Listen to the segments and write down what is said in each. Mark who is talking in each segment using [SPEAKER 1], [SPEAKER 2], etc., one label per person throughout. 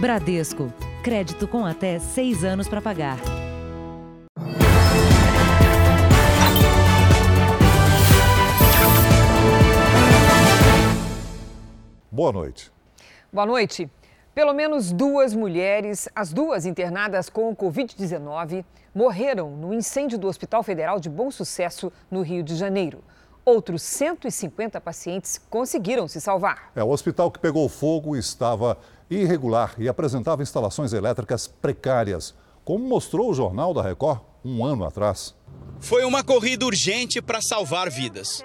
[SPEAKER 1] Bradesco. Crédito com até seis anos para pagar.
[SPEAKER 2] Boa noite.
[SPEAKER 3] Boa noite. Pelo menos duas mulheres, as duas internadas com Covid-19, morreram no incêndio do Hospital Federal de Bom Sucesso, no Rio de Janeiro. Outros 150 pacientes conseguiram se salvar.
[SPEAKER 2] É, o hospital que pegou fogo estava irregular e apresentava instalações elétricas precárias, como mostrou o Jornal da Record um ano atrás.
[SPEAKER 4] Foi uma corrida urgente para salvar vidas.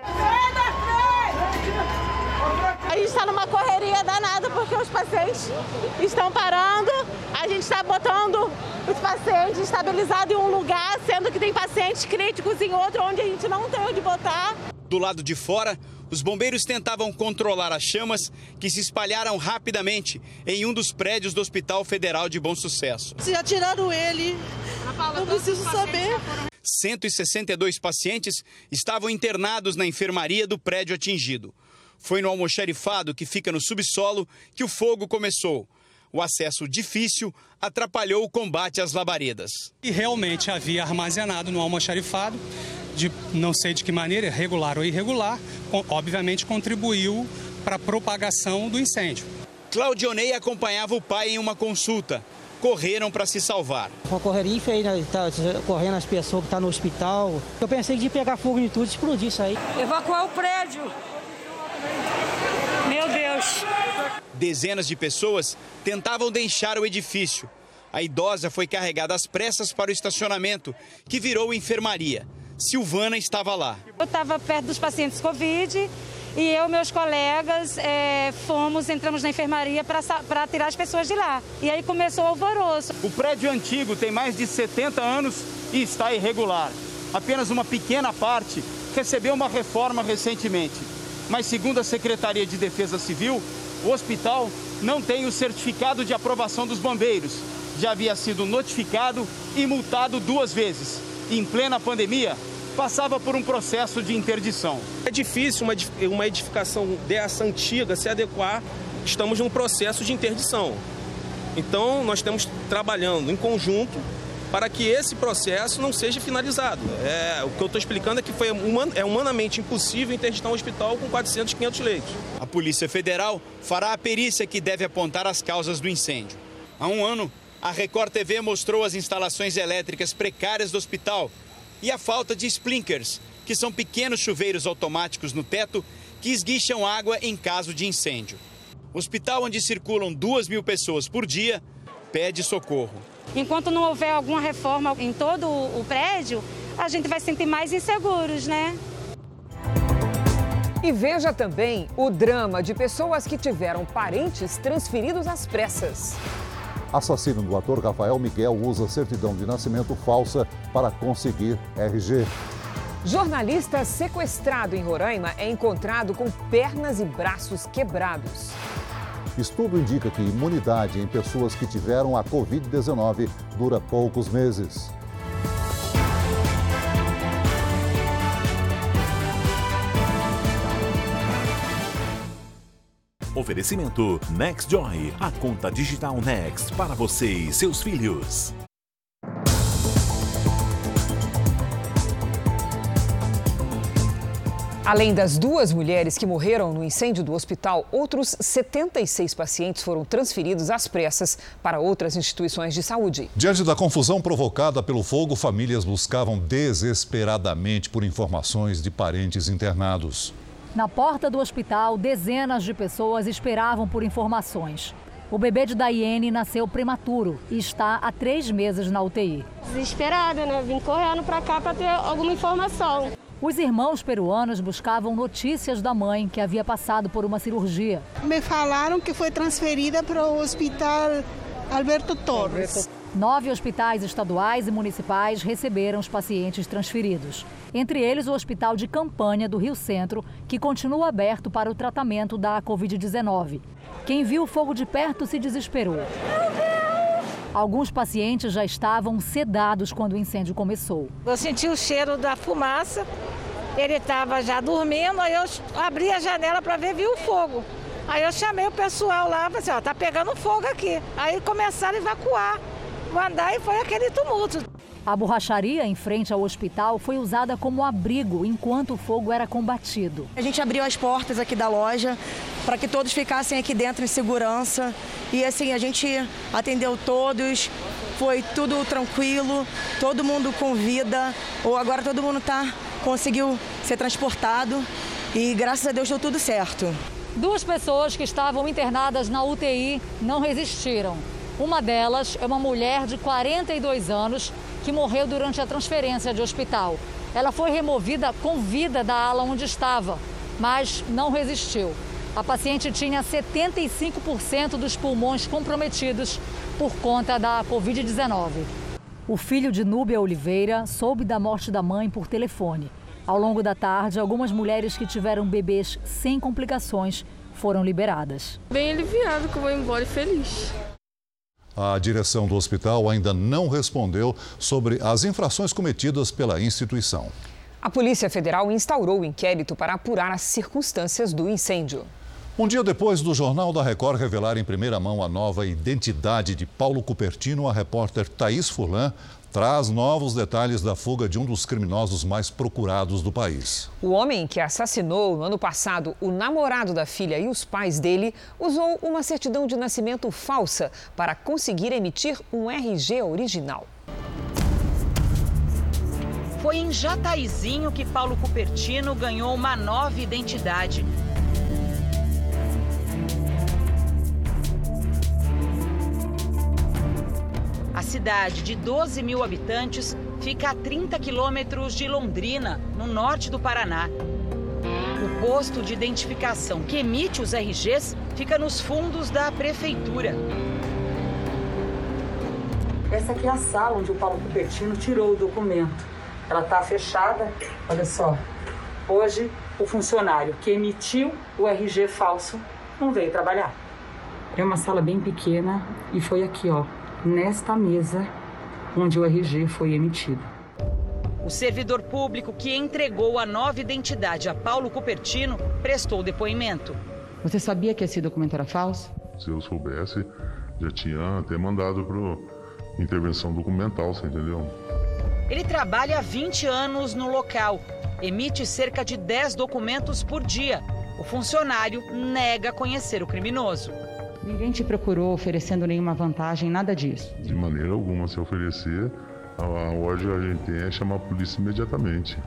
[SPEAKER 5] A gente está numa correria danada porque os pacientes estão parando, a gente está botando os pacientes estabilizados em um lugar, sendo que tem pacientes críticos em outro onde a gente não tem onde botar.
[SPEAKER 4] Do lado de fora, os bombeiros tentavam controlar as chamas que se espalharam rapidamente em um dos prédios do Hospital Federal de Bom Sucesso.
[SPEAKER 6] Se atiraram ele, eu preciso saber.
[SPEAKER 4] 162 pacientes estavam internados na enfermaria do prédio atingido. Foi no almoxarifado que fica no subsolo que o fogo começou. O acesso difícil atrapalhou o combate às labaredas.
[SPEAKER 7] E realmente havia armazenado no almoxarifado, de não sei de que maneira, regular ou irregular, obviamente contribuiu para a propagação do incêndio.
[SPEAKER 4] Claudionei acompanhava o pai em uma consulta. Correram para se salvar.
[SPEAKER 8] Uma correria feia, né? tá correndo as pessoas que estão tá no hospital. Eu pensei de pegar fogo em tudo e explodir isso aí.
[SPEAKER 9] Evacuar o prédio.
[SPEAKER 4] Dezenas de pessoas tentavam deixar o edifício. A idosa foi carregada às pressas para o estacionamento, que virou enfermaria. Silvana estava lá.
[SPEAKER 10] Eu estava perto dos pacientes Covid e eu e meus colegas é, fomos, entramos na enfermaria para tirar as pessoas de lá. E aí começou o alvoroço.
[SPEAKER 4] O prédio antigo tem mais de 70 anos e está irregular. Apenas uma pequena parte recebeu uma reforma recentemente mas segundo a Secretaria de Defesa Civil, o hospital não tem o certificado de aprovação dos bombeiros. Já havia sido notificado e multado duas vezes. Em plena pandemia, passava por um processo de interdição.
[SPEAKER 11] É difícil uma edificação dessa antiga se adequar. Estamos num processo de interdição. Então, nós estamos trabalhando em conjunto para que esse processo não seja finalizado. É, o que eu estou explicando é que foi human, é humanamente impossível interditar um hospital com 400, 500 leitos.
[SPEAKER 4] A Polícia Federal fará a perícia que deve apontar as causas do incêndio. Há um ano, a Record TV mostrou as instalações elétricas precárias do hospital e a falta de sprinklers, que são pequenos chuveiros automáticos no teto que esguicham água em caso de incêndio. O hospital onde circulam duas mil pessoas por dia pede socorro.
[SPEAKER 10] Enquanto não houver alguma reforma em todo o prédio, a gente vai sentir mais inseguros, né?
[SPEAKER 3] E veja também o drama de pessoas que tiveram parentes transferidos às pressas.
[SPEAKER 2] Assassino do ator Rafael Miguel usa certidão de nascimento falsa para conseguir RG.
[SPEAKER 3] Jornalista sequestrado em Roraima é encontrado com pernas e braços quebrados.
[SPEAKER 2] Estudo indica que imunidade em pessoas que tiveram a Covid-19 dura poucos meses.
[SPEAKER 12] Oferecimento NextJoy, a conta digital Next para você e seus filhos.
[SPEAKER 3] Além das duas mulheres que morreram no incêndio do hospital, outros 76 pacientes foram transferidos às pressas para outras instituições de saúde.
[SPEAKER 2] Diante da confusão provocada pelo fogo, famílias buscavam desesperadamente por informações de parentes internados.
[SPEAKER 13] Na porta do hospital, dezenas de pessoas esperavam por informações. O bebê de Daiane nasceu prematuro e está há três meses na UTI.
[SPEAKER 5] Desesperada, né? Vim correndo para cá para ter alguma informação.
[SPEAKER 13] Os irmãos peruanos buscavam notícias da mãe, que havia passado por uma cirurgia.
[SPEAKER 6] Me falaram que foi transferida para o hospital Alberto Torres.
[SPEAKER 13] Nove hospitais estaduais e municipais receberam os pacientes transferidos. Entre eles, o Hospital de Campanha do Rio Centro, que continua aberto para o tratamento da Covid-19. Quem viu o fogo de perto se desesperou. Alguns pacientes já estavam sedados quando o incêndio começou.
[SPEAKER 9] Eu senti o cheiro da fumaça, ele estava já dormindo, aí eu abri a janela para ver, vi o fogo. Aí eu chamei o pessoal lá, falei assim, ó, tá pegando fogo aqui. Aí começaram a evacuar, mandar e foi aquele tumulto.
[SPEAKER 13] A borracharia em frente ao hospital foi usada como abrigo enquanto o fogo era combatido.
[SPEAKER 14] A gente abriu as portas aqui da loja para que todos ficassem aqui dentro em segurança. E assim, a gente atendeu todos, foi tudo tranquilo, todo mundo com vida. Ou agora todo mundo tá, conseguiu ser transportado e graças a Deus deu tudo certo.
[SPEAKER 13] Duas pessoas que estavam internadas na UTI não resistiram. Uma delas é uma mulher de 42 anos que morreu durante a transferência de hospital. Ela foi removida com vida da ala onde estava, mas não resistiu. A paciente tinha 75% dos pulmões comprometidos por conta da Covid-19. O filho de Núbia Oliveira soube da morte da mãe por telefone. Ao longo da tarde, algumas mulheres que tiveram bebês sem complicações foram liberadas.
[SPEAKER 15] Bem aliviado que eu vou embora e feliz.
[SPEAKER 2] A direção do hospital ainda não respondeu sobre as infrações cometidas pela instituição.
[SPEAKER 3] A Polícia Federal instaurou o inquérito para apurar as circunstâncias do incêndio.
[SPEAKER 2] Um dia depois do Jornal da Record revelar em primeira mão a nova identidade de Paulo Cupertino, a repórter Thaís Furlan traz novos detalhes da fuga de um dos criminosos mais procurados do país.
[SPEAKER 3] O homem que assassinou no ano passado o namorado da filha e os pais dele usou uma certidão de nascimento falsa para conseguir emitir um RG original.
[SPEAKER 16] Foi em Jataizinho que Paulo Cupertino ganhou uma nova identidade. Cidade de 12 mil habitantes fica a 30 quilômetros de Londrina, no norte do Paraná. O posto de identificação que emite os RGs fica nos fundos da prefeitura.
[SPEAKER 17] Essa aqui é a sala onde o Paulo Cupertino tirou o documento. Ela está fechada, olha só. Hoje, o funcionário que emitiu o RG falso não veio trabalhar. É uma sala bem pequena e foi aqui, ó, nesta mesa onde o RG foi emitido.
[SPEAKER 16] O servidor público que entregou a nova identidade a Paulo Cupertino prestou depoimento.
[SPEAKER 17] Você sabia que esse documento era falso?
[SPEAKER 18] Se eu soubesse, já tinha até mandado para intervenção documental, você entendeu?
[SPEAKER 16] Ele trabalha há 20 anos no local, emite cerca de 10 documentos por dia. O funcionário nega conhecer o criminoso.
[SPEAKER 17] Ninguém te procurou oferecendo nenhuma vantagem, nada disso.
[SPEAKER 18] De maneira alguma, se oferecer, a ordem que a gente tem é chamar a polícia imediatamente.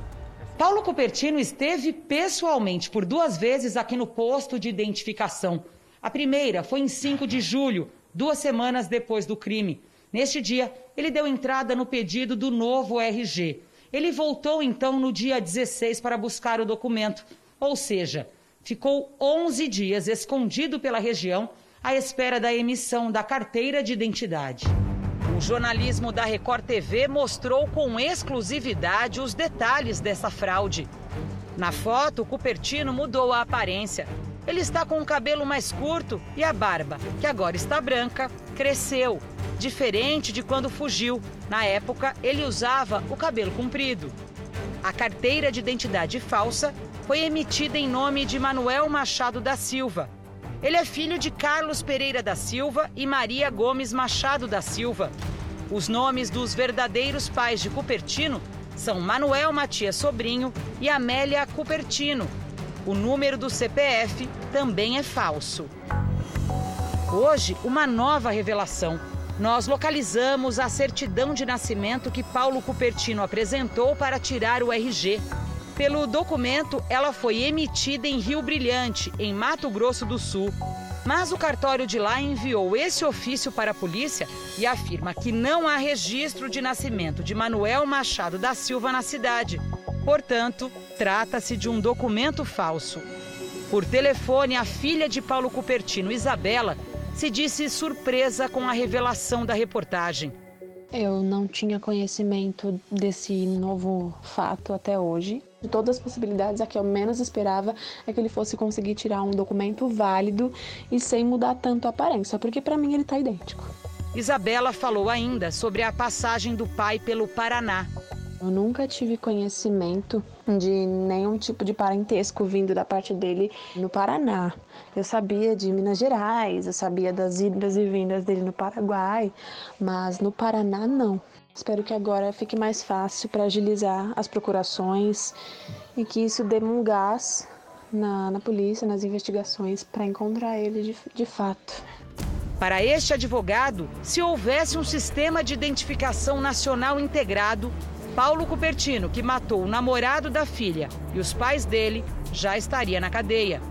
[SPEAKER 16] Paulo Cupertino esteve pessoalmente por duas vezes aqui no posto de identificação. A primeira foi em 5 de julho, duas semanas depois do crime. Neste dia, ele deu entrada no pedido do novo RG. Ele voltou então no dia 16 para buscar o documento, ou seja, ficou 11 dias escondido pela região à espera da emissão da carteira de identidade. O jornalismo da Record TV mostrou com exclusividade os detalhes dessa fraude. Na foto, Cupertino mudou a aparência. Ele está com o cabelo mais curto e a barba, que agora está branca, cresceu, diferente de quando fugiu. Na época, ele usava o cabelo comprido. A carteira de identidade falsa foi emitida em nome de Manuel Machado da Silva, ele é filho de Carlos Pereira da Silva e Maria Gomes Machado da Silva. Os nomes dos verdadeiros pais de Cupertino são Manuel Matias Sobrinho e Amélia Cupertino. O número do CPF também é falso. Hoje, uma nova revelação. Nós localizamos a certidão de nascimento que Paulo Cupertino apresentou para tirar o RG. Pelo documento, ela foi emitida em Rio Brilhante, em Mato Grosso do Sul. Mas o cartório de lá enviou esse ofício para a polícia e afirma que não há registro de nascimento de Manuel Machado da Silva na cidade. Portanto, trata-se de um documento falso. Por telefone, a filha de Paulo Cupertino, Isabela, se disse surpresa com a revelação da reportagem.
[SPEAKER 19] Eu não tinha conhecimento desse novo fato até hoje. De todas as possibilidades, a que eu menos esperava é que ele fosse conseguir tirar um documento válido e sem mudar tanto a aparência, porque para mim ele está idêntico.
[SPEAKER 16] Isabela falou ainda sobre a passagem do pai pelo Paraná.
[SPEAKER 19] Eu nunca tive conhecimento de nenhum tipo de parentesco vindo da parte dele no Paraná. Eu sabia de Minas Gerais, eu sabia das idas e vindas dele no Paraguai, mas no Paraná não. Espero que agora fique mais fácil para agilizar as procurações e que isso dê um gás na, na polícia, nas investigações, para encontrar ele de, de fato.
[SPEAKER 16] Para este advogado, se houvesse um sistema de identificação nacional integrado, Paulo Cupertino, que matou o namorado da filha e os pais dele, já estaria na cadeia.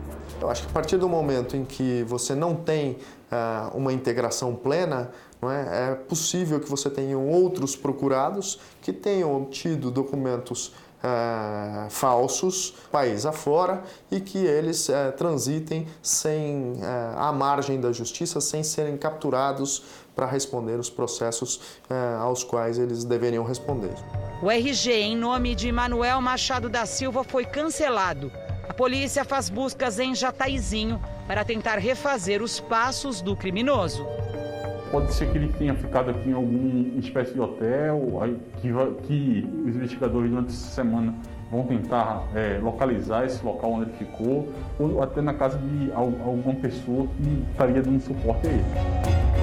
[SPEAKER 20] Eu acho que a partir do momento em que você não tem uh, uma integração plena, é? é possível que você tenha outros procurados que tenham obtido documentos uh, falsos, país afora, e que eles uh, transitem sem uh, à margem da justiça, sem serem capturados para responder os processos aos quais eles deveriam responder.
[SPEAKER 16] O RG em nome de Manuel Machado da Silva foi cancelado. A polícia faz buscas em Jataizinho para tentar refazer os passos do criminoso.
[SPEAKER 21] Pode ser que ele tenha ficado aqui em alguma espécie de hotel, que, que os investigadores durante essa semana vão tentar é, localizar esse local onde ele ficou, ou até na casa de alguma pessoa que estaria dando suporte a ele.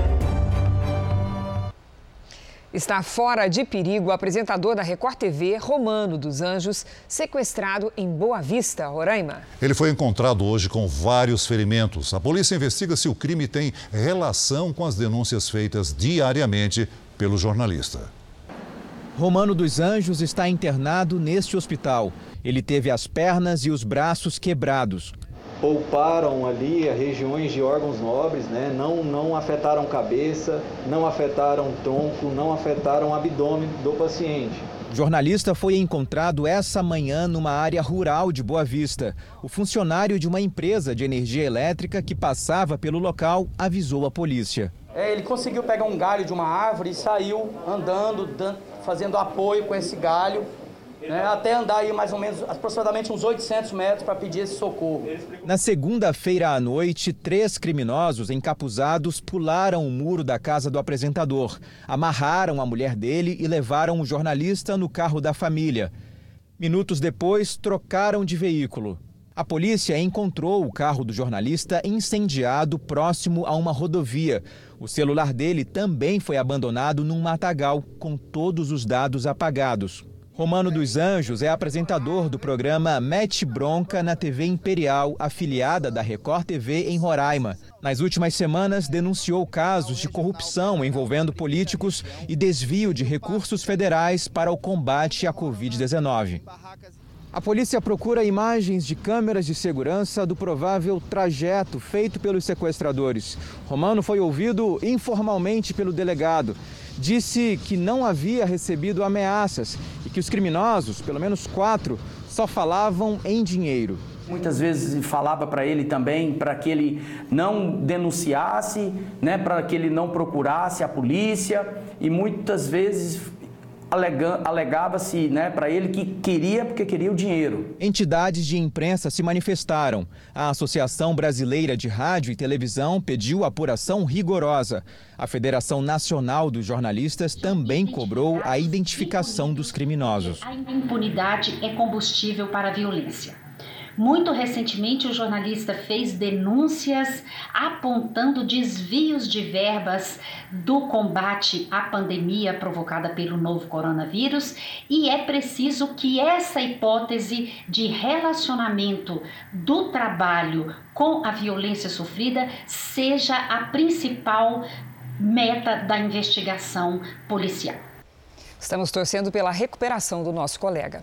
[SPEAKER 3] Está fora de perigo o apresentador da Record TV, Romano dos Anjos, sequestrado em Boa Vista, Roraima.
[SPEAKER 2] Ele foi encontrado hoje com vários ferimentos. A polícia investiga se o crime tem relação com as denúncias feitas diariamente pelo jornalista.
[SPEAKER 22] Romano dos Anjos está internado neste hospital. Ele teve as pernas e os braços quebrados
[SPEAKER 23] pouparam ali regiões de órgãos nobres, né? não, não afetaram cabeça, não afetaram tronco, não afetaram abdômen do paciente.
[SPEAKER 22] O jornalista foi encontrado essa manhã numa área rural de Boa Vista. O funcionário de uma empresa de energia elétrica que passava pelo local avisou a polícia.
[SPEAKER 24] É, ele conseguiu pegar um galho de uma árvore e saiu andando, fazendo apoio com esse galho né, até andar aí mais ou menos aproximadamente uns 800 metros para pedir esse socorro.
[SPEAKER 22] Na segunda-feira à noite, três criminosos encapuzados pularam o muro da casa do apresentador, amarraram a mulher dele e levaram o jornalista no carro da família. Minutos depois, trocaram de veículo. A polícia encontrou o carro do jornalista incendiado próximo a uma rodovia. O celular dele também foi abandonado num matagal, com todos os dados apagados. Romano dos Anjos é apresentador do programa Mete Bronca na TV Imperial, afiliada da Record TV em Roraima. Nas últimas semanas, denunciou casos de corrupção envolvendo políticos e desvio de recursos federais para o combate à Covid-19. A polícia procura imagens de câmeras de segurança do provável trajeto feito pelos sequestradores. Romano foi ouvido informalmente pelo delegado disse que não havia recebido ameaças e que os criminosos, pelo menos quatro, só falavam em dinheiro.
[SPEAKER 24] Muitas vezes falava para ele também para que ele não denunciasse, né, para que ele não procurasse a polícia e muitas vezes alegava-se né, para ele que queria porque queria o dinheiro.
[SPEAKER 22] Entidades de imprensa se manifestaram. A Associação Brasileira de Rádio e Televisão pediu apuração rigorosa. A Federação Nacional dos Jornalistas também cobrou a identificação dos criminosos.
[SPEAKER 25] A impunidade é combustível para a violência. Muito recentemente, o jornalista fez denúncias apontando desvios de verbas do combate à pandemia provocada pelo novo coronavírus, e é preciso que essa hipótese de relacionamento do trabalho com a violência sofrida seja a principal meta da investigação policial.
[SPEAKER 3] Estamos torcendo pela recuperação do nosso colega.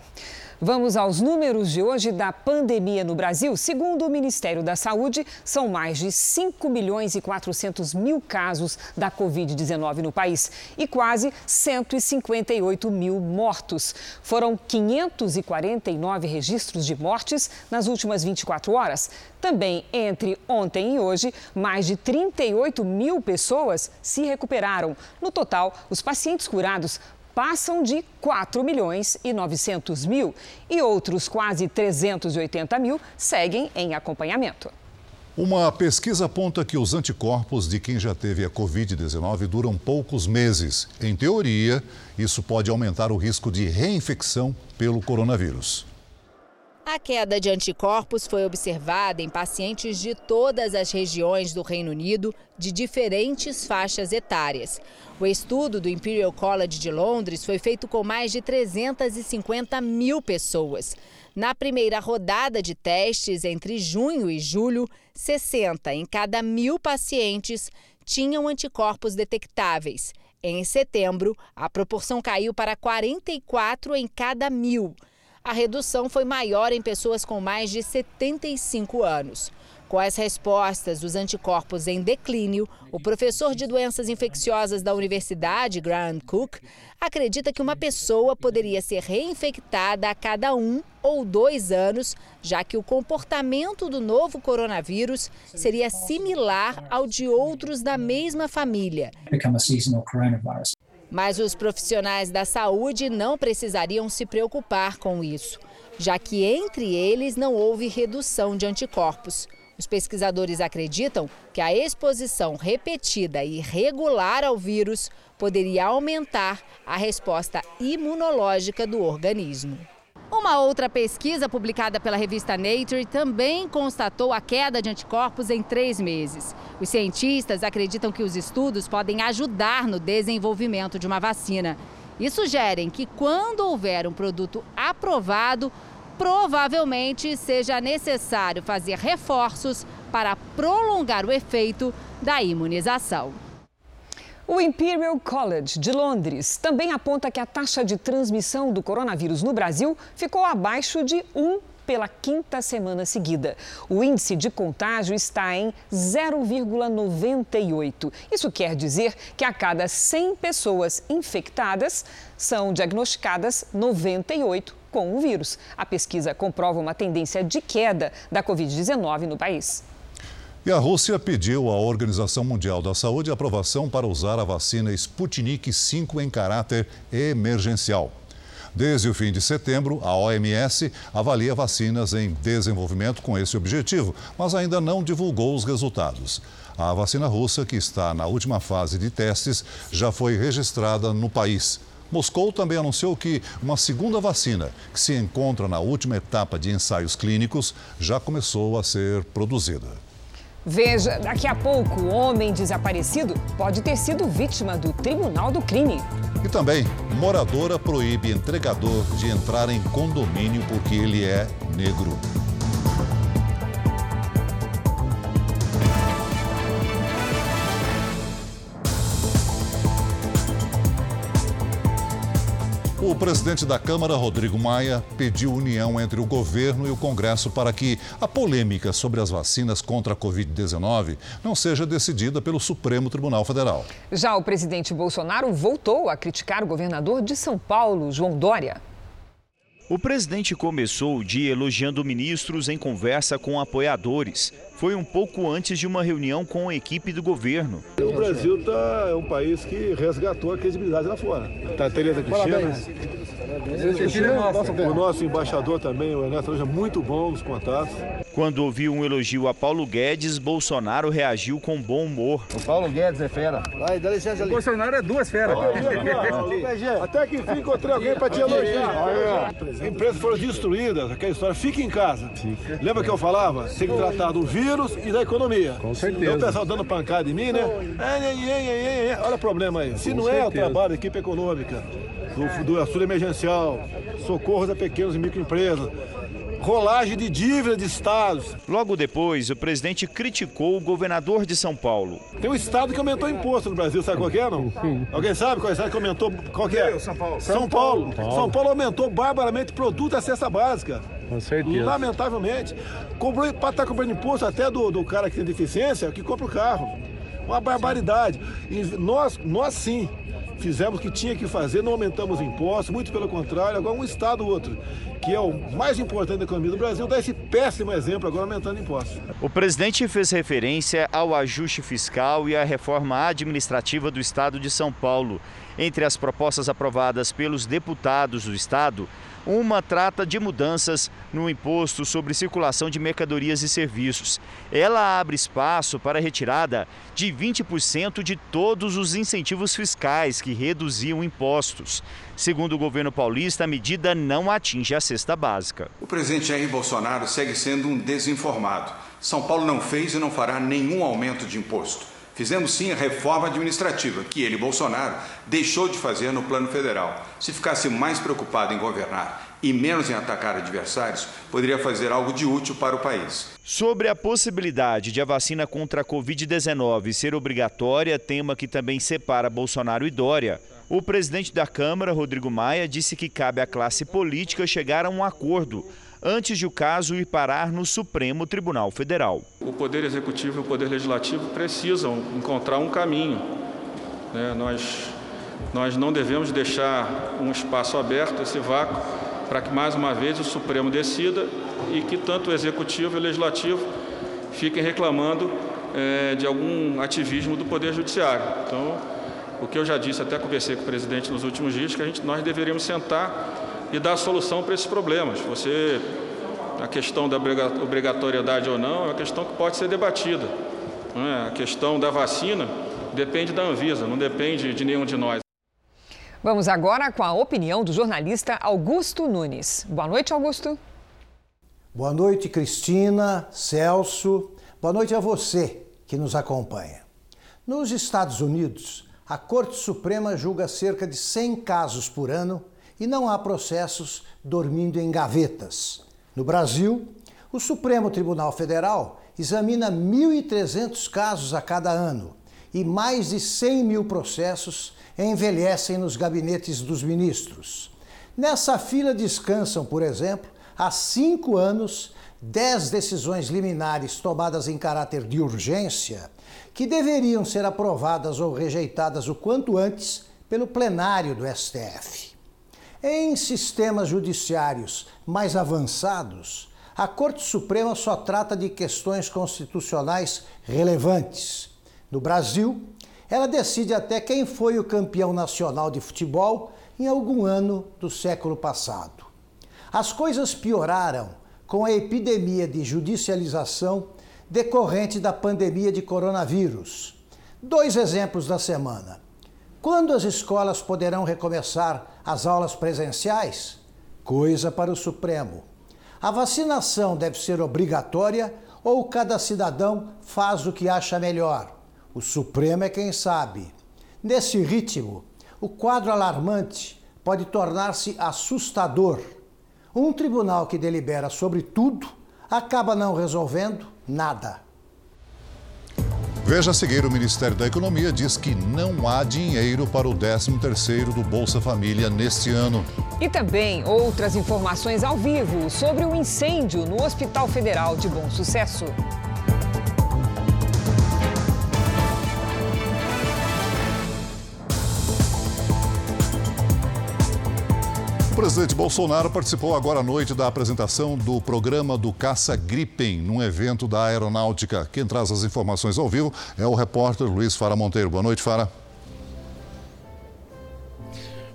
[SPEAKER 3] Vamos aos números de hoje da pandemia no Brasil. Segundo o Ministério da Saúde, são mais de 5 milhões e 400 mil casos da Covid-19 no país e quase 158 mil mortos. Foram 549 registros de mortes nas últimas 24 horas. Também entre ontem e hoje, mais de 38 mil pessoas se recuperaram. No total, os pacientes curados passam de 4 milhões e 900 mil e outros quase 380 mil seguem em acompanhamento.
[SPEAKER 2] Uma pesquisa aponta que os anticorpos de quem já teve a Covid-19 duram poucos meses. Em teoria, isso pode aumentar o risco de reinfecção pelo coronavírus.
[SPEAKER 26] A queda de anticorpos foi observada em pacientes de todas as regiões do Reino Unido, de diferentes faixas etárias. O estudo do Imperial College de Londres foi feito com mais de 350 mil pessoas. Na primeira rodada de testes, entre junho e julho, 60 em cada mil pacientes tinham anticorpos detectáveis. Em setembro, a proporção caiu para 44 em cada mil. A redução foi maior em pessoas com mais de 75 anos. Com as respostas dos anticorpos em declínio, o professor de doenças infecciosas da Universidade, Grant Cook, acredita que uma pessoa poderia ser reinfectada a cada um ou dois anos, já que o comportamento do novo coronavírus seria similar ao de outros da mesma família. Mas os profissionais da saúde não precisariam se preocupar com isso, já que entre eles não houve redução de anticorpos. Os pesquisadores acreditam que a exposição repetida e regular ao vírus poderia aumentar a resposta imunológica do organismo. Uma outra pesquisa publicada pela revista Nature também constatou a queda de anticorpos em três meses. Os cientistas acreditam que os estudos podem ajudar no desenvolvimento de uma vacina e sugerem que, quando houver um produto aprovado, provavelmente seja necessário fazer reforços para prolongar o efeito da imunização.
[SPEAKER 3] O Imperial College de Londres também aponta que a taxa de transmissão do coronavírus no Brasil ficou abaixo de 1 pela quinta semana seguida. O índice de contágio está em 0,98. Isso quer dizer que a cada 100 pessoas infectadas, são diagnosticadas 98 com o vírus. A pesquisa comprova uma tendência de queda da Covid-19 no país.
[SPEAKER 2] E a Rússia pediu à Organização Mundial da Saúde aprovação para usar a vacina Sputnik V em caráter emergencial. Desde o fim de setembro, a OMS avalia vacinas em desenvolvimento com esse objetivo, mas ainda não divulgou os resultados. A vacina russa, que está na última fase de testes, já foi registrada no país. Moscou também anunciou que uma segunda vacina, que se encontra na última etapa de ensaios clínicos, já começou a ser produzida.
[SPEAKER 3] Veja, daqui a pouco, o homem desaparecido pode ter sido vítima do Tribunal do Crime.
[SPEAKER 2] E também, moradora proíbe entregador de entrar em condomínio porque ele é negro. O presidente da Câmara, Rodrigo Maia, pediu união entre o governo e o Congresso para que a polêmica sobre as vacinas contra a Covid-19 não seja decidida pelo Supremo Tribunal Federal.
[SPEAKER 3] Já o presidente Bolsonaro voltou a criticar o governador de São Paulo, João Dória.
[SPEAKER 27] O presidente começou o dia elogiando ministros em conversa com apoiadores. Foi um pouco antes de uma reunião com a equipe do governo.
[SPEAKER 28] O Brasil tá, é um país que resgatou a credibilidade lá fora. Tá Tereza Cristina. O nosso embaixador também, o Ernesto é muito bom os contatos.
[SPEAKER 27] Quando ouviu um elogio a Paulo Guedes, Bolsonaro reagiu com bom humor.
[SPEAKER 28] O Paulo Guedes é fera. Vai, dá licença ali. O Bolsonaro é duas feras. Até que enfim encontrei alguém para te elogiar. Empresas foram destruídas, aquela história. Fica em casa. Lembra que eu falava? Tem que tratar do vírus e da economia. Com certeza. Então o pessoal dando pancada em mim, né? Olha o problema aí. Se não é o trabalho da equipe econômica, do, do auxílio emergencial, socorros a pequenos e microempresas, rolagem de dívida de estados.
[SPEAKER 27] Logo depois, o presidente criticou o governador de São Paulo.
[SPEAKER 28] Tem um estado que aumentou imposto no Brasil, sabe qual é, não? Alguém sabe qual é que aumentou? Qual que é? São Paulo. São Paulo. São Paulo aumentou barbaramente produto da cesta básica.
[SPEAKER 29] Com certeza.
[SPEAKER 28] Lamentavelmente. Comprou, para estar comprando imposto até do, do cara que tem deficiência, que compra o carro. Uma barbaridade. E nós, nós sim, fizemos o que tinha que fazer, não aumentamos impostos, muito pelo contrário, agora um Estado ou outro, que é o mais importante da economia do Brasil, dá esse péssimo exemplo agora aumentando impostos.
[SPEAKER 27] O presidente fez referência ao ajuste fiscal e à reforma administrativa do Estado de São Paulo. Entre as propostas aprovadas pelos deputados do Estado, uma trata de mudanças no imposto sobre circulação de mercadorias e serviços. Ela abre espaço para a retirada de 20% de todos os incentivos fiscais que reduziam impostos. Segundo o governo paulista, a medida não atinge a cesta básica.
[SPEAKER 30] O presidente Jair Bolsonaro segue sendo um desinformado. São Paulo não fez e não fará nenhum aumento de imposto. Fizemos sim a reforma administrativa, que ele, Bolsonaro, deixou de fazer no plano federal. Se ficasse mais preocupado em governar e menos em atacar adversários, poderia fazer algo de útil para o país.
[SPEAKER 27] Sobre a possibilidade de a vacina contra a Covid-19 ser obrigatória, tema que também separa Bolsonaro e Dória, o presidente da Câmara, Rodrigo Maia, disse que cabe à classe política chegar a um acordo antes de o caso ir parar no Supremo Tribunal Federal.
[SPEAKER 29] O Poder Executivo e o Poder Legislativo precisam encontrar um caminho. Né? Nós, nós não devemos deixar um espaço aberto, esse vácuo, para que mais uma vez o Supremo decida e que tanto o Executivo e o Legislativo fiquem reclamando é, de algum ativismo do Poder Judiciário. Então, o que eu já disse, até conversei com o presidente nos últimos dias, que a gente, nós deveríamos sentar e dar solução para esses problemas. Você, a questão da obrigatoriedade ou não é uma questão que pode ser debatida. É? A questão da vacina depende da Anvisa, não depende de nenhum de nós.
[SPEAKER 3] Vamos agora com a opinião do jornalista Augusto Nunes. Boa noite, Augusto.
[SPEAKER 31] Boa noite, Cristina, Celso. Boa noite a você que nos acompanha. Nos Estados Unidos, a Corte Suprema julga cerca de 100 casos por ano e não há processos dormindo em gavetas. No Brasil, o Supremo Tribunal Federal examina 1.300 casos a cada ano e mais de 100 mil processos envelhecem nos gabinetes dos ministros. Nessa fila descansam, por exemplo, há cinco anos, dez decisões liminares tomadas em caráter de urgência que deveriam ser aprovadas ou rejeitadas o quanto antes pelo plenário do STF. Em sistemas judiciários mais avançados, a Corte Suprema só trata de questões constitucionais relevantes. No Brasil, ela decide até quem foi o campeão nacional de futebol em algum ano do século passado. As coisas pioraram com a epidemia de judicialização decorrente da pandemia de coronavírus. Dois exemplos da semana. Quando as escolas poderão recomeçar as aulas presenciais? Coisa para o Supremo. A vacinação deve ser obrigatória ou cada cidadão faz o que acha melhor? O Supremo é quem sabe. Nesse ritmo, o quadro alarmante pode tornar-se assustador. Um tribunal que delibera sobre tudo acaba não resolvendo nada.
[SPEAKER 2] Veja a seguir, o Ministério da Economia diz que não há dinheiro para o 13º do Bolsa Família neste ano.
[SPEAKER 3] E também outras informações ao vivo sobre o incêndio no Hospital Federal de Bom Sucesso.
[SPEAKER 2] Presidente Bolsonaro participou agora à noite da apresentação do programa do Caça Gripen, num evento da Aeronáutica. Quem traz as informações ao vivo é o repórter Luiz Fara Monteiro. Boa noite, Fara.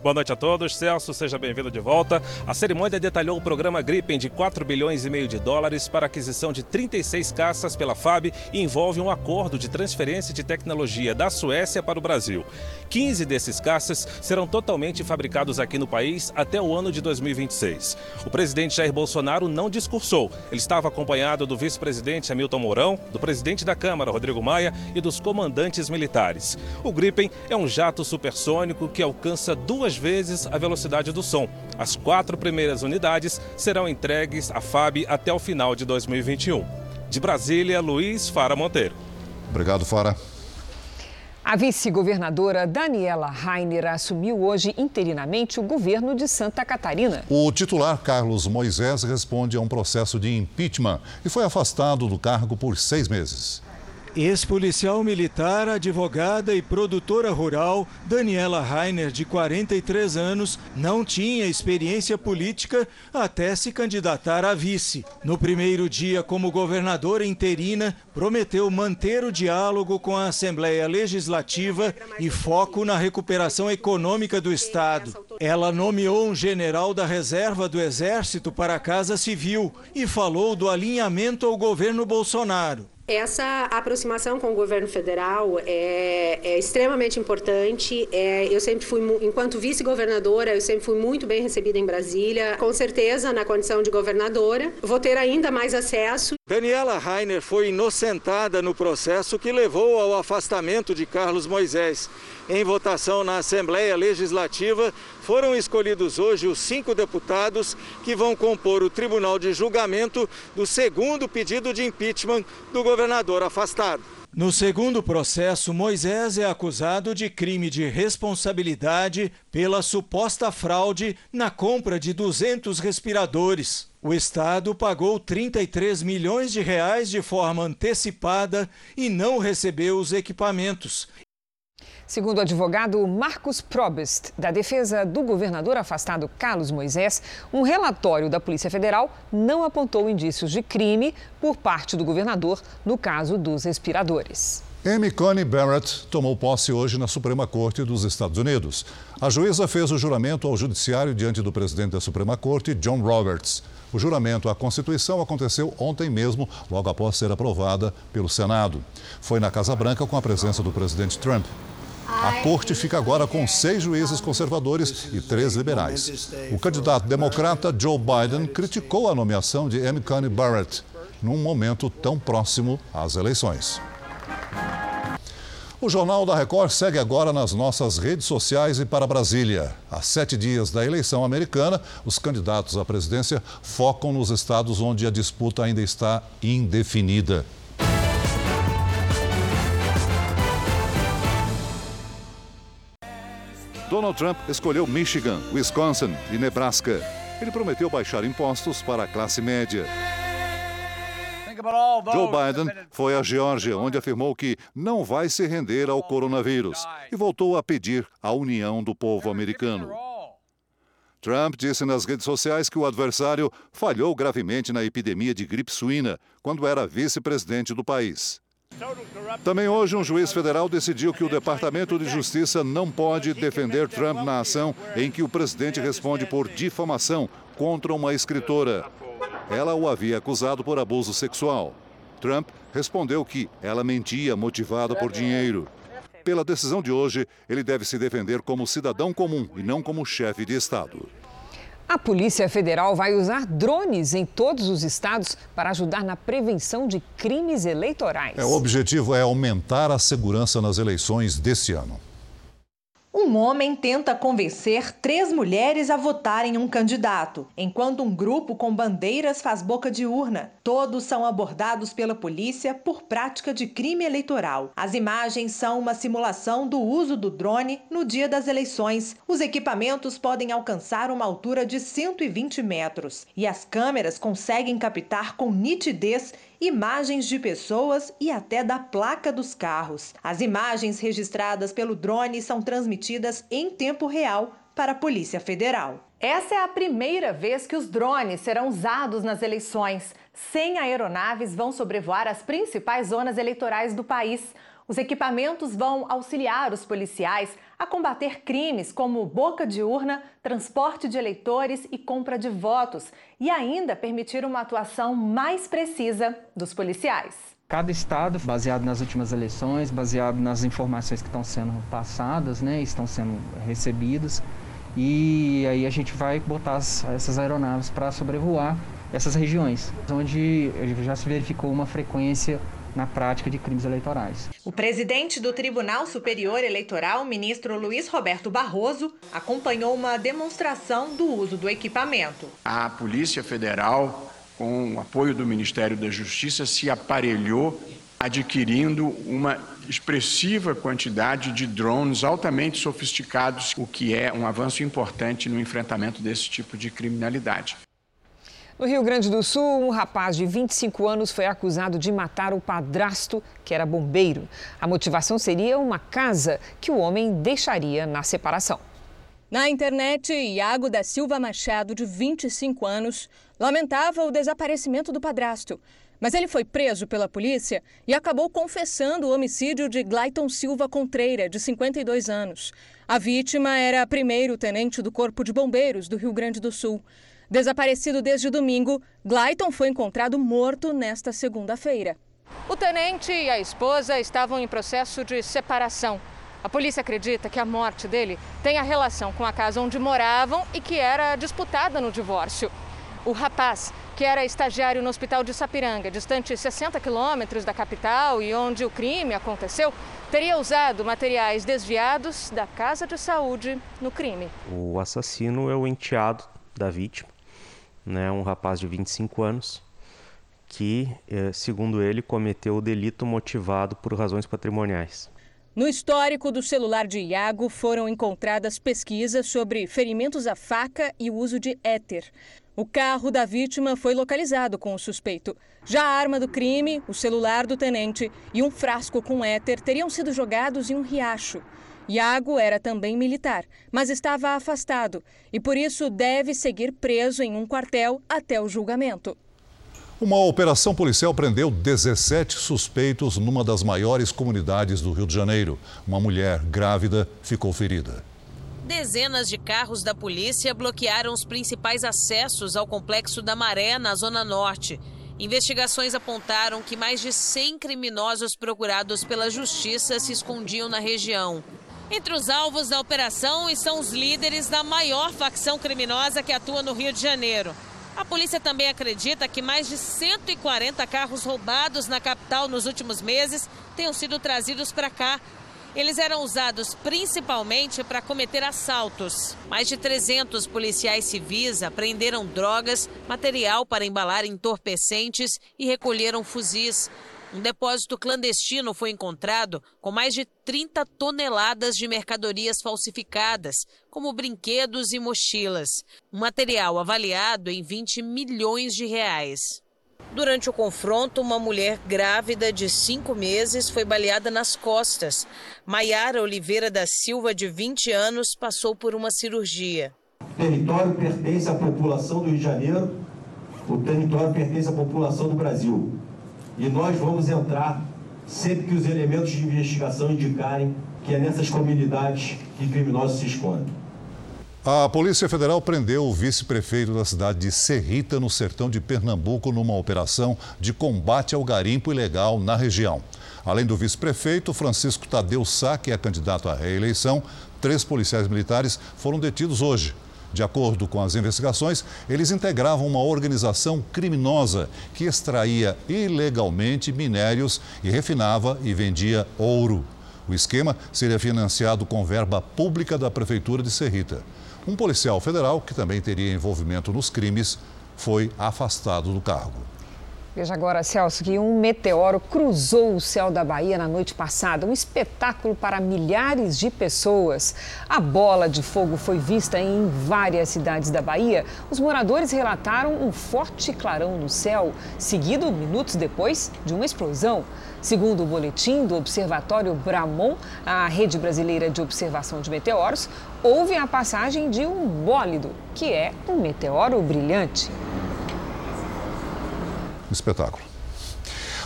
[SPEAKER 32] Boa noite a todos. Celso, seja bem-vindo de volta. A cerimônia detalhou o programa Gripen de 4 bilhões e meio de dólares para aquisição de 36 caças pela FAB e envolve um acordo de transferência de tecnologia da Suécia para o Brasil. 15 desses caças serão totalmente fabricados aqui no país até o ano de 2026. O presidente Jair Bolsonaro não discursou. Ele estava acompanhado do vice-presidente Hamilton Mourão, do presidente da Câmara, Rodrigo Maia, e dos comandantes militares. O Gripen é um jato supersônico que alcança duas duas vezes a velocidade do som. As quatro primeiras unidades serão entregues à FAB até o final de 2021. De Brasília, Luiz Fara Monteiro.
[SPEAKER 2] Obrigado, Fara.
[SPEAKER 3] A vice-governadora Daniela Rainer assumiu hoje interinamente o governo de Santa Catarina.
[SPEAKER 2] O titular Carlos Moisés responde a um processo de impeachment e foi afastado do cargo por seis meses.
[SPEAKER 33] Ex-policial militar, advogada e produtora rural, Daniela Rainer, de 43 anos, não tinha experiência política até se candidatar a vice. No primeiro dia como governadora interina, prometeu manter o diálogo com a Assembleia Legislativa e foco na recuperação econômica do Estado. Ela nomeou um general da reserva do Exército para a Casa Civil e falou do alinhamento ao governo Bolsonaro.
[SPEAKER 34] Essa aproximação com o governo federal é, é extremamente importante. É, eu sempre fui, enquanto vice-governadora, eu sempre fui muito bem recebida em Brasília. Com certeza, na condição de governadora, vou ter ainda mais acesso.
[SPEAKER 33] Daniela Rainer foi inocentada no processo que levou ao afastamento de Carlos Moisés. Em votação na Assembleia Legislativa, foram escolhidos hoje os cinco deputados que vão compor o tribunal de julgamento do segundo pedido de impeachment do governador afastado. No segundo processo, Moisés é acusado de crime de responsabilidade pela suposta fraude na compra de 200 respiradores. O Estado pagou 33 milhões de reais de forma antecipada e não recebeu os equipamentos.
[SPEAKER 3] Segundo o advogado Marcos Probst, da defesa do governador afastado Carlos Moisés, um relatório da Polícia Federal não apontou indícios de crime por parte do governador no caso dos respiradores.
[SPEAKER 2] Amy Coney Barrett tomou posse hoje na Suprema Corte dos Estados Unidos. A juíza fez o juramento ao judiciário diante do presidente da Suprema Corte, John Roberts. O juramento à Constituição aconteceu ontem mesmo, logo após ser aprovada pelo Senado. Foi na Casa Branca com a presença do presidente Trump. A corte fica agora com seis juízes conservadores e três liberais. O candidato democrata Joe Biden criticou a nomeação de Amy Coney Barrett num momento tão próximo às eleições. O Jornal da Record segue agora nas nossas redes sociais e para Brasília. Há sete dias da eleição americana, os candidatos à presidência focam nos estados onde a disputa ainda está indefinida. Donald Trump escolheu Michigan, Wisconsin e Nebraska. Ele prometeu baixar impostos para a classe média. Joe Biden foi à Geórgia, onde afirmou que não vai se render ao coronavírus e voltou a pedir a união do povo americano. Trump disse nas redes sociais que o adversário falhou gravemente na epidemia de gripe suína quando era vice-presidente do país. Também hoje, um juiz federal decidiu que o Departamento de Justiça não pode defender Trump na ação em que o presidente responde por difamação contra uma escritora. Ela o havia acusado por abuso sexual. Trump respondeu que ela mentia motivada por dinheiro. Pela decisão de hoje, ele deve se defender como cidadão comum e não como chefe de Estado.
[SPEAKER 3] A Polícia Federal vai usar drones em todos os estados para ajudar na prevenção de crimes eleitorais.
[SPEAKER 2] É, o objetivo é aumentar a segurança nas eleições deste ano.
[SPEAKER 35] Um homem tenta convencer três mulheres a votarem um candidato, enquanto um grupo com bandeiras faz boca de urna. Todos são abordados pela polícia por prática de crime eleitoral. As imagens são uma simulação do uso do drone no dia das eleições. Os equipamentos podem alcançar uma altura de 120 metros e as câmeras conseguem captar com nitidez imagens de pessoas e até da placa dos carros. As imagens registradas pelo drone são transmitidas em tempo real para a Polícia Federal. Essa é a primeira vez que os drones serão usados nas eleições. 100 aeronaves vão sobrevoar as principais zonas eleitorais do país. Os equipamentos vão auxiliar os policiais a combater crimes como boca de urna, transporte de eleitores e compra de votos, e ainda permitir uma atuação mais precisa dos policiais.
[SPEAKER 36] Cada estado, baseado nas últimas eleições, baseado nas informações que estão sendo passadas, né, estão sendo recebidas, e aí a gente vai botar as, essas aeronaves para sobrevoar essas regiões, onde já se verificou uma frequência na prática de crimes eleitorais.
[SPEAKER 35] O presidente do Tribunal Superior Eleitoral, ministro Luiz Roberto Barroso, acompanhou uma demonstração do uso do equipamento.
[SPEAKER 37] A Polícia Federal, com o apoio do Ministério da Justiça, se aparelhou adquirindo uma expressiva quantidade de drones altamente sofisticados, o que é um avanço importante no enfrentamento desse tipo de criminalidade.
[SPEAKER 3] No Rio Grande do Sul, um rapaz de 25 anos foi acusado de matar o padrasto, que era bombeiro. A motivação seria uma casa que o homem deixaria na separação.
[SPEAKER 38] Na internet, Iago da Silva Machado, de 25 anos, lamentava o desaparecimento do padrasto. Mas ele foi preso pela polícia e acabou confessando o homicídio de Glayton Silva Contreira, de 52 anos. A vítima era primeiro-tenente do Corpo de Bombeiros do Rio Grande do Sul. Desaparecido desde domingo, Glayton foi encontrado morto nesta segunda-feira. O tenente e a esposa estavam em processo de separação. A polícia acredita que a morte dele tem a relação com a casa onde moravam e que era disputada no divórcio. O rapaz, que era estagiário no hospital de Sapiranga, distante 60 quilômetros da capital e onde o crime aconteceu, teria usado materiais desviados da casa de saúde no crime.
[SPEAKER 39] O assassino é o enteado da vítima, né, um rapaz de 25 anos, que, eh, segundo ele, cometeu o delito motivado por razões patrimoniais.
[SPEAKER 38] No histórico do celular de Iago foram encontradas pesquisas sobre ferimentos à faca e o uso de éter. O carro da vítima foi localizado com o suspeito. Já a arma do crime, o celular do tenente e um frasco com éter teriam sido jogados em um riacho. Iago era também militar, mas estava afastado e por isso deve seguir preso em um quartel até o julgamento.
[SPEAKER 2] Uma operação policial prendeu 17 suspeitos numa das maiores comunidades do Rio de Janeiro. Uma mulher grávida ficou ferida.
[SPEAKER 40] Dezenas de carros da polícia bloquearam os principais acessos ao complexo da Maré, na Zona Norte. Investigações apontaram que mais de 100 criminosos procurados pela justiça se escondiam na região. Entre os alvos da operação estão os líderes da maior facção criminosa que atua no Rio de Janeiro. A polícia também acredita que mais de 140 carros roubados na capital nos últimos meses tenham sido trazidos para cá. Eles eram usados principalmente para cometer assaltos. Mais de 300 policiais civis apreenderam drogas, material para embalar entorpecentes e recolheram fuzis. Um depósito clandestino foi encontrado com mais de 30 toneladas de mercadorias falsificadas, como brinquedos e mochilas. Um material avaliado em 20 milhões de reais. Durante o confronto, uma mulher grávida de cinco meses foi baleada nas costas. Maiara Oliveira da Silva, de 20 anos, passou por uma cirurgia.
[SPEAKER 41] O território pertence à população do Rio de Janeiro, o território pertence à população do Brasil. E nós vamos entrar sempre que os elementos de investigação indicarem que é nessas comunidades que criminosos se escondem.
[SPEAKER 2] A Polícia Federal prendeu o vice-prefeito da cidade de Serrita, no sertão de Pernambuco, numa operação de combate ao garimpo ilegal na região. Além do vice-prefeito, Francisco Tadeu Sá, que é candidato à reeleição, três policiais militares foram detidos hoje. De acordo com as investigações, eles integravam uma organização criminosa que extraía ilegalmente minérios e refinava e vendia ouro. O esquema seria financiado com verba pública da Prefeitura de Serrita. Um policial federal, que também teria envolvimento nos crimes, foi afastado do cargo.
[SPEAKER 3] Veja agora, Celso, que um meteoro cruzou o céu da Bahia na noite passada. Um espetáculo para milhares de pessoas. A bola de fogo foi vista em várias cidades da Bahia. Os moradores relataram um forte clarão no céu, seguido minutos depois de uma explosão. Segundo o boletim do Observatório Bramon, a rede brasileira de observação de meteoros, houve a passagem de um bólido, que é um meteoro brilhante
[SPEAKER 2] espetáculo.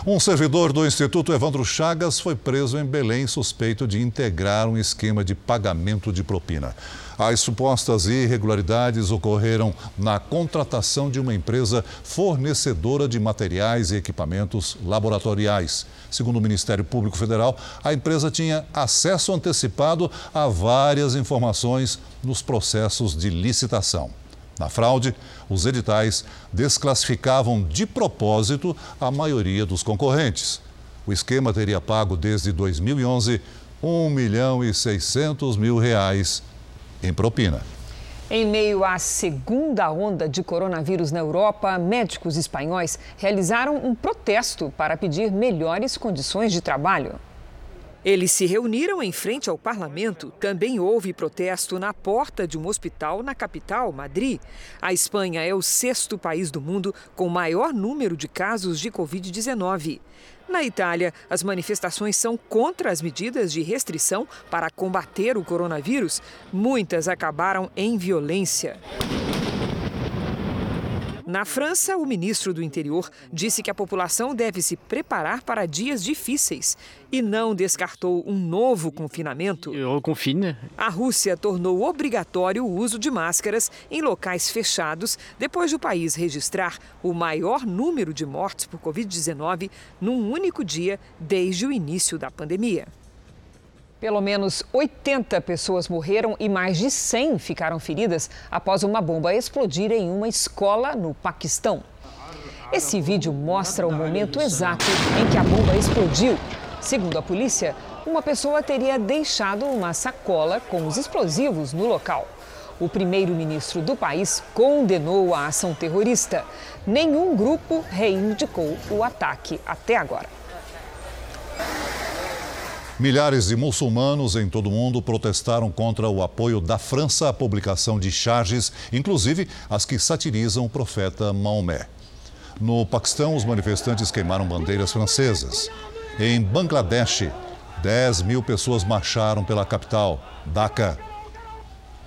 [SPEAKER 2] Um servidor do Instituto Evandro Chagas foi preso em Belém suspeito de integrar um esquema de pagamento de propina. As supostas irregularidades ocorreram na contratação de uma empresa fornecedora de materiais e equipamentos laboratoriais. Segundo o Ministério Público Federal, a empresa tinha acesso antecipado a várias informações nos processos de licitação. Na fraude, os editais desclassificavam de propósito a maioria dos concorrentes. O esquema teria pago desde 2011 1 milhão e 600 mil reais em propina.
[SPEAKER 3] Em meio à segunda onda de coronavírus na Europa, médicos espanhóis realizaram um protesto para pedir melhores condições de trabalho. Eles se reuniram em frente ao parlamento. Também houve protesto na porta de um hospital na capital, Madrid. A Espanha é o sexto país do mundo com maior número de casos de Covid-19. Na Itália, as manifestações são contra as medidas de restrição para combater o coronavírus. Muitas acabaram em violência. Na França, o ministro do Interior disse que a população deve se preparar para dias difíceis e não descartou um novo confinamento.
[SPEAKER 42] Confine.
[SPEAKER 3] A Rússia tornou obrigatório o uso de máscaras em locais fechados depois do país registrar o maior número de mortes por Covid-19 num único dia desde o início da pandemia. Pelo menos 80 pessoas morreram e mais de 100 ficaram feridas após uma bomba explodir em uma escola no Paquistão. Esse vídeo mostra o momento exato em que a bomba explodiu. Segundo a polícia, uma pessoa teria deixado uma sacola com os explosivos no local. O primeiro-ministro do país condenou a ação terrorista. Nenhum grupo reivindicou o ataque até agora.
[SPEAKER 2] Milhares de muçulmanos em todo o mundo protestaram contra o apoio da França à publicação de charges, inclusive as que satirizam o profeta Maomé. No Paquistão, os manifestantes queimaram bandeiras francesas. Em Bangladesh, 10 mil pessoas marcharam pela capital, Dhaka.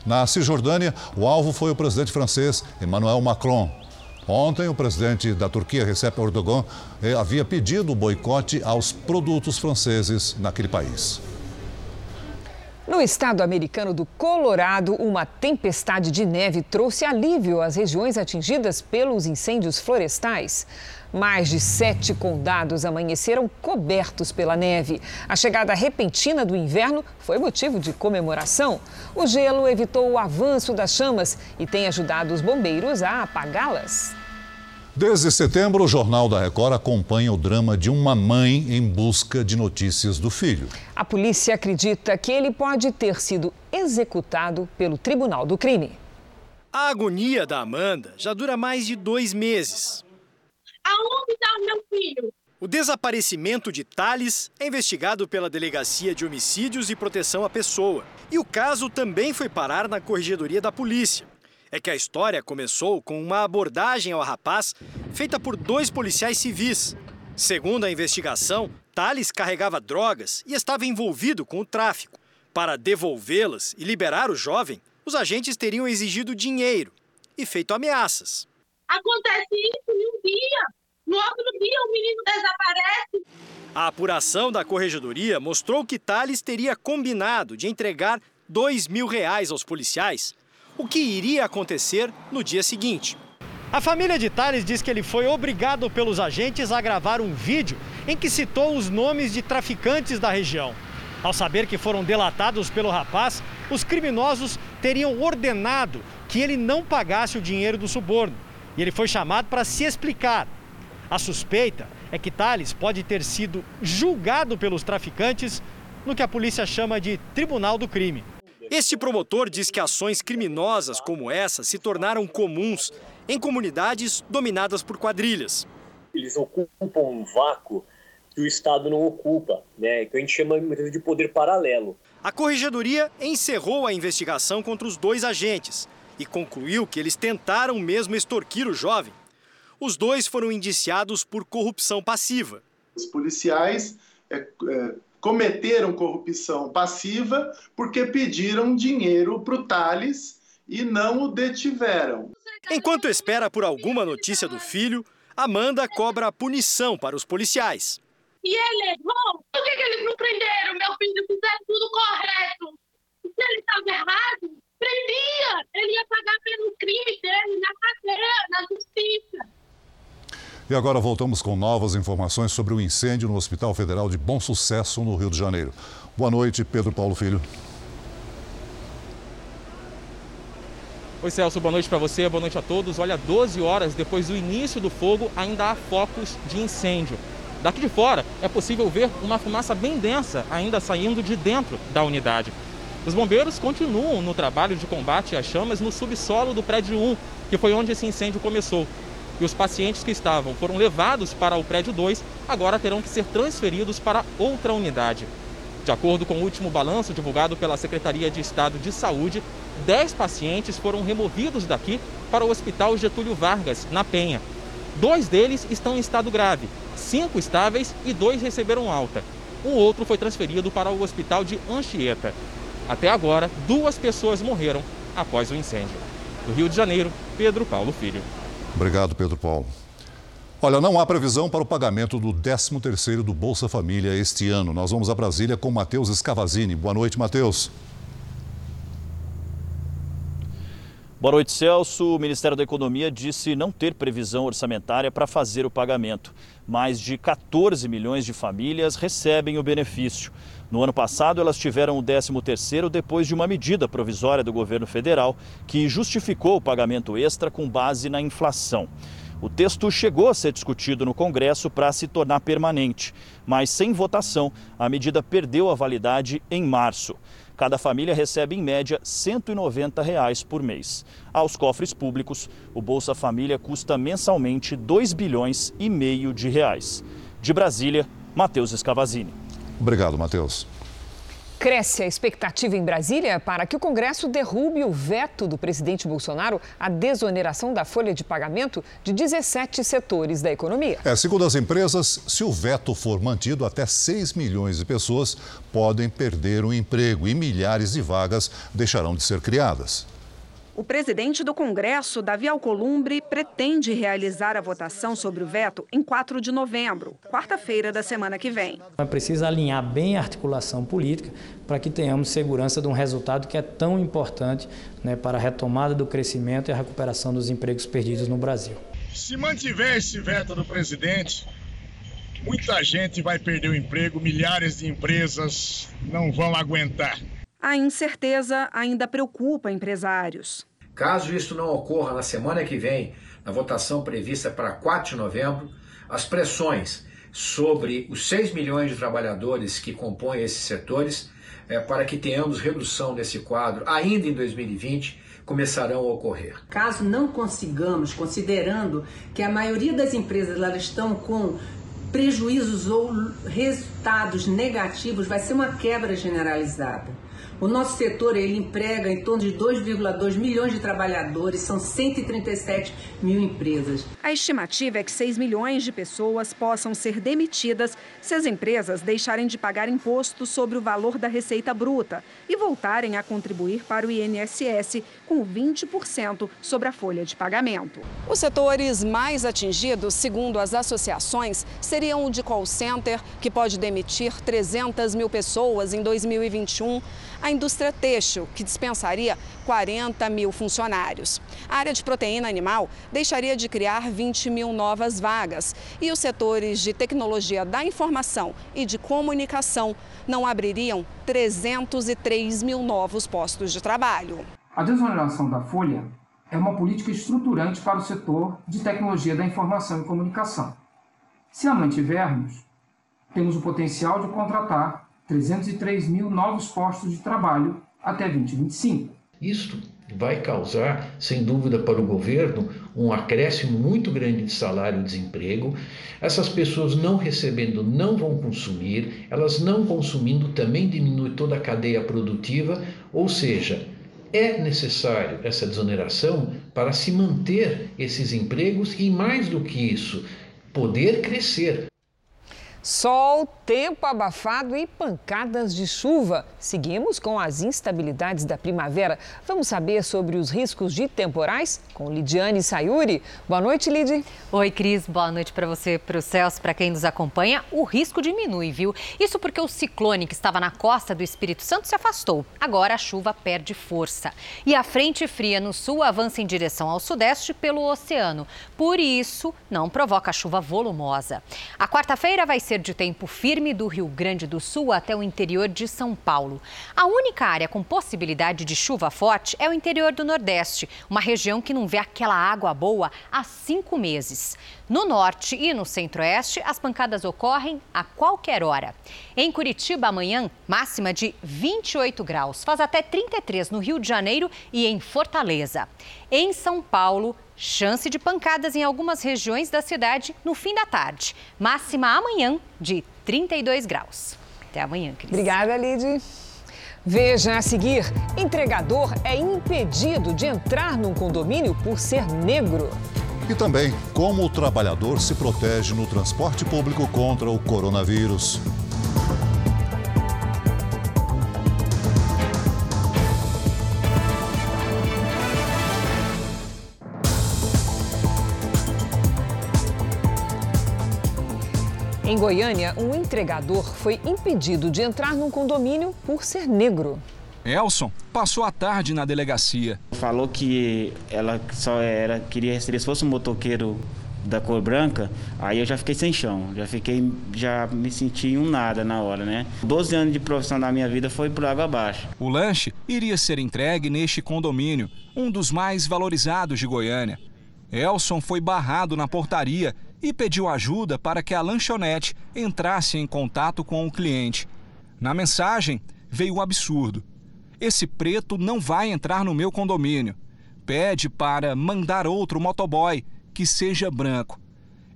[SPEAKER 2] Na Cisjordânia, o alvo foi o presidente francês Emmanuel Macron. Ontem, o presidente da Turquia, Recep Erdogan, eh, havia pedido o boicote aos produtos franceses naquele país.
[SPEAKER 3] No estado americano do Colorado, uma tempestade de neve trouxe alívio às regiões atingidas pelos incêndios florestais. Mais de sete condados amanheceram cobertos pela neve. A chegada repentina do inverno foi motivo de comemoração. O gelo evitou o avanço das chamas e tem ajudado os bombeiros a apagá-las.
[SPEAKER 2] Desde setembro, o Jornal da Record acompanha o drama de uma mãe em busca de notícias do filho.
[SPEAKER 3] A polícia acredita que ele pode ter sido executado pelo Tribunal do Crime.
[SPEAKER 35] A agonia da Amanda já dura mais de dois meses.
[SPEAKER 33] Aonde está o meu filho?
[SPEAKER 35] O desaparecimento de Thales é investigado pela Delegacia de Homicídios e Proteção à Pessoa. E o caso também foi parar na Corregedoria da Polícia. É que a história começou com uma abordagem ao rapaz feita por dois policiais civis. Segundo a investigação, Thales carregava drogas e estava envolvido com o tráfico. Para devolvê-las e liberar o jovem, os agentes teriam exigido dinheiro e feito ameaças.
[SPEAKER 33] Acontece isso em um dia. No outro dia, o menino desaparece.
[SPEAKER 35] A apuração da corregedoria mostrou que Thales teria combinado de entregar dois mil reais aos policiais, o que iria acontecer no dia seguinte. A família de Thales diz que ele foi obrigado pelos agentes a gravar um vídeo em que citou os nomes de traficantes da região. Ao saber que foram delatados pelo rapaz, os criminosos teriam ordenado que ele não pagasse o dinheiro do suborno e ele foi chamado para se explicar. A suspeita é que Thales pode ter sido julgado pelos traficantes no que a polícia chama de Tribunal do Crime. Este promotor diz que ações criminosas como essa se tornaram comuns em comunidades dominadas por quadrilhas.
[SPEAKER 39] Eles ocupam um vácuo que o Estado não ocupa, né? que a gente chama de poder paralelo.
[SPEAKER 35] A corregedoria encerrou a investigação contra os dois agentes e concluiu que eles tentaram mesmo extorquir o jovem. Os dois foram indiciados por corrupção passiva.
[SPEAKER 43] Os policiais é, é, cometeram corrupção passiva porque pediram dinheiro para o Thales e não o detiveram.
[SPEAKER 35] Enquanto espera por alguma notícia do filho, Amanda cobra a punição para os policiais.
[SPEAKER 33] E ele errou? Por que, que eles não prenderam meu filho? Fizeram tudo correto. Se ele estava errado, prendia. Ele ia pagar pelo crime dele na cadeia, na justiça.
[SPEAKER 2] E agora voltamos com novas informações sobre o incêndio no Hospital Federal de Bom Sucesso, no Rio de Janeiro. Boa noite, Pedro Paulo Filho.
[SPEAKER 44] Oi, Celso, boa noite para você, boa noite a todos. Olha, 12 horas depois do início do fogo, ainda há focos de incêndio. Daqui de fora é possível ver uma fumaça bem densa ainda saindo de dentro da unidade. Os bombeiros continuam no trabalho de combate às chamas no subsolo do prédio 1, que foi onde esse incêndio começou. E os pacientes que estavam foram levados para o prédio 2, agora terão que ser transferidos para outra unidade. De acordo com o último balanço divulgado pela Secretaria de Estado de Saúde, 10 pacientes foram removidos daqui para o Hospital Getúlio Vargas, na Penha. Dois deles estão em estado grave, cinco estáveis e dois receberam alta. O outro foi transferido para o Hospital de Anchieta. Até agora, duas pessoas morreram após o incêndio. Do Rio de Janeiro, Pedro Paulo Filho.
[SPEAKER 2] Obrigado, Pedro Paulo. Olha, não há previsão para o pagamento do 13º do Bolsa Família este ano. Nós vamos a Brasília com Matheus Escavazini. Boa noite, Matheus.
[SPEAKER 45] Boa noite, Celso. O Ministério da Economia disse não ter previsão orçamentária para fazer o pagamento. Mais de 14 milhões de famílias recebem o benefício. No ano passado, elas tiveram o 13º depois de uma medida provisória do governo federal que justificou o pagamento extra com base na inflação. O texto chegou a ser discutido no Congresso para se tornar permanente, mas sem votação, a medida perdeu a validade em março. Cada família recebe, em média, 190 reais por mês. Aos cofres públicos, o Bolsa Família custa mensalmente 2 bilhões e meio de reais. De Brasília, Matheus Escavazini.
[SPEAKER 2] Obrigado, Matheus.
[SPEAKER 3] Cresce a expectativa em Brasília para que o Congresso derrube o veto do presidente Bolsonaro à desoneração da folha de pagamento de 17 setores da economia.
[SPEAKER 2] É, segundo as empresas, se o veto for mantido, até 6 milhões de pessoas podem perder o emprego e milhares de vagas deixarão de ser criadas.
[SPEAKER 46] O presidente do Congresso, Davi Alcolumbre, pretende realizar a votação sobre o veto em 4 de novembro, quarta-feira da semana que vem.
[SPEAKER 47] É preciso alinhar bem a articulação política para que tenhamos segurança de um resultado que é tão importante né, para a retomada do crescimento e a recuperação dos empregos perdidos no Brasil.
[SPEAKER 48] Se mantiver esse veto do presidente, muita gente vai perder o emprego, milhares de empresas não vão aguentar.
[SPEAKER 46] A incerteza ainda preocupa empresários.
[SPEAKER 49] Caso isso não ocorra na semana que vem, na votação prevista para 4 de novembro, as pressões sobre os 6 milhões de trabalhadores que compõem esses setores, é, para que tenhamos redução desse quadro ainda em 2020, começarão a ocorrer.
[SPEAKER 50] Caso não consigamos, considerando que a maioria das empresas elas estão com prejuízos ou resultados negativos, vai ser uma quebra generalizada. O nosso setor ele emprega em torno de 2,2 milhões de trabalhadores, são 137 mil empresas.
[SPEAKER 46] A estimativa é que 6 milhões de pessoas possam ser demitidas se as empresas deixarem de pagar imposto sobre o valor da receita bruta e voltarem a contribuir para o INSS com 20% sobre a folha de pagamento. Os setores mais atingidos, segundo as associações, seriam o de call center, que pode demitir 300 mil pessoas em 2021 a indústria têxtil, que dispensaria 40 mil funcionários. A área de proteína animal deixaria de criar 20 mil novas vagas. E os setores de tecnologia da informação e de comunicação não abririam 303 mil novos postos de trabalho.
[SPEAKER 51] A desoneração da folha é uma política estruturante para o setor de tecnologia da informação e comunicação. Se a mantivermos, temos o potencial de contratar 303 mil novos postos de trabalho até 2025.
[SPEAKER 52] Isto vai causar, sem dúvida, para o governo um acréscimo muito grande de salário e desemprego. Essas pessoas não recebendo não vão consumir, elas não consumindo também diminui toda a cadeia produtiva, ou seja, é necessário essa desoneração para se manter esses empregos e, mais do que isso, poder crescer.
[SPEAKER 3] Sol, tempo abafado e pancadas de chuva. Seguimos com as instabilidades da primavera. Vamos saber sobre os riscos de temporais com Lidiane Sayuri. Boa noite, Lid.
[SPEAKER 53] Oi, Cris. Boa noite para você, para o Celso, para quem nos acompanha. O risco diminui, viu? Isso porque o ciclone que estava na costa do Espírito Santo se afastou. Agora a chuva perde força. E a frente fria no sul avança em direção ao sudeste pelo oceano. Por isso, não provoca chuva volumosa. A quarta-feira vai ser ser de tempo firme do Rio Grande do Sul até o interior de São Paulo. A única área com possibilidade de chuva forte é o interior do Nordeste, uma região que não vê aquela água boa há cinco meses. No norte e no centro-oeste, as pancadas ocorrem a qualquer hora. Em Curitiba, amanhã, máxima de 28 graus, faz até 33 no Rio de Janeiro e em Fortaleza. Em São Paulo, Chance de pancadas em algumas regiões da cidade no fim da tarde. Máxima amanhã de 32 graus. Até amanhã, Cris.
[SPEAKER 3] Obrigada, Lid. Veja a seguir: entregador é impedido de entrar num condomínio por ser negro.
[SPEAKER 2] E também como o trabalhador se protege no transporte público contra o coronavírus.
[SPEAKER 3] Em Goiânia, um entregador foi impedido de entrar num condomínio por ser negro.
[SPEAKER 33] Elson passou a tarde na delegacia.
[SPEAKER 54] Falou que ela só era queria se fosse um motoqueiro da cor branca, aí eu já fiquei sem chão, já fiquei, já me senti um nada na hora, né? 12 anos de profissão da minha vida foi por água abaixo.
[SPEAKER 33] O lanche iria ser entregue neste condomínio, um dos mais valorizados de Goiânia. Elson foi barrado na portaria e pediu ajuda para que a lanchonete entrasse em contato com o cliente. Na mensagem veio o absurdo. Esse preto não vai entrar no meu condomínio. Pede para mandar outro motoboy que seja branco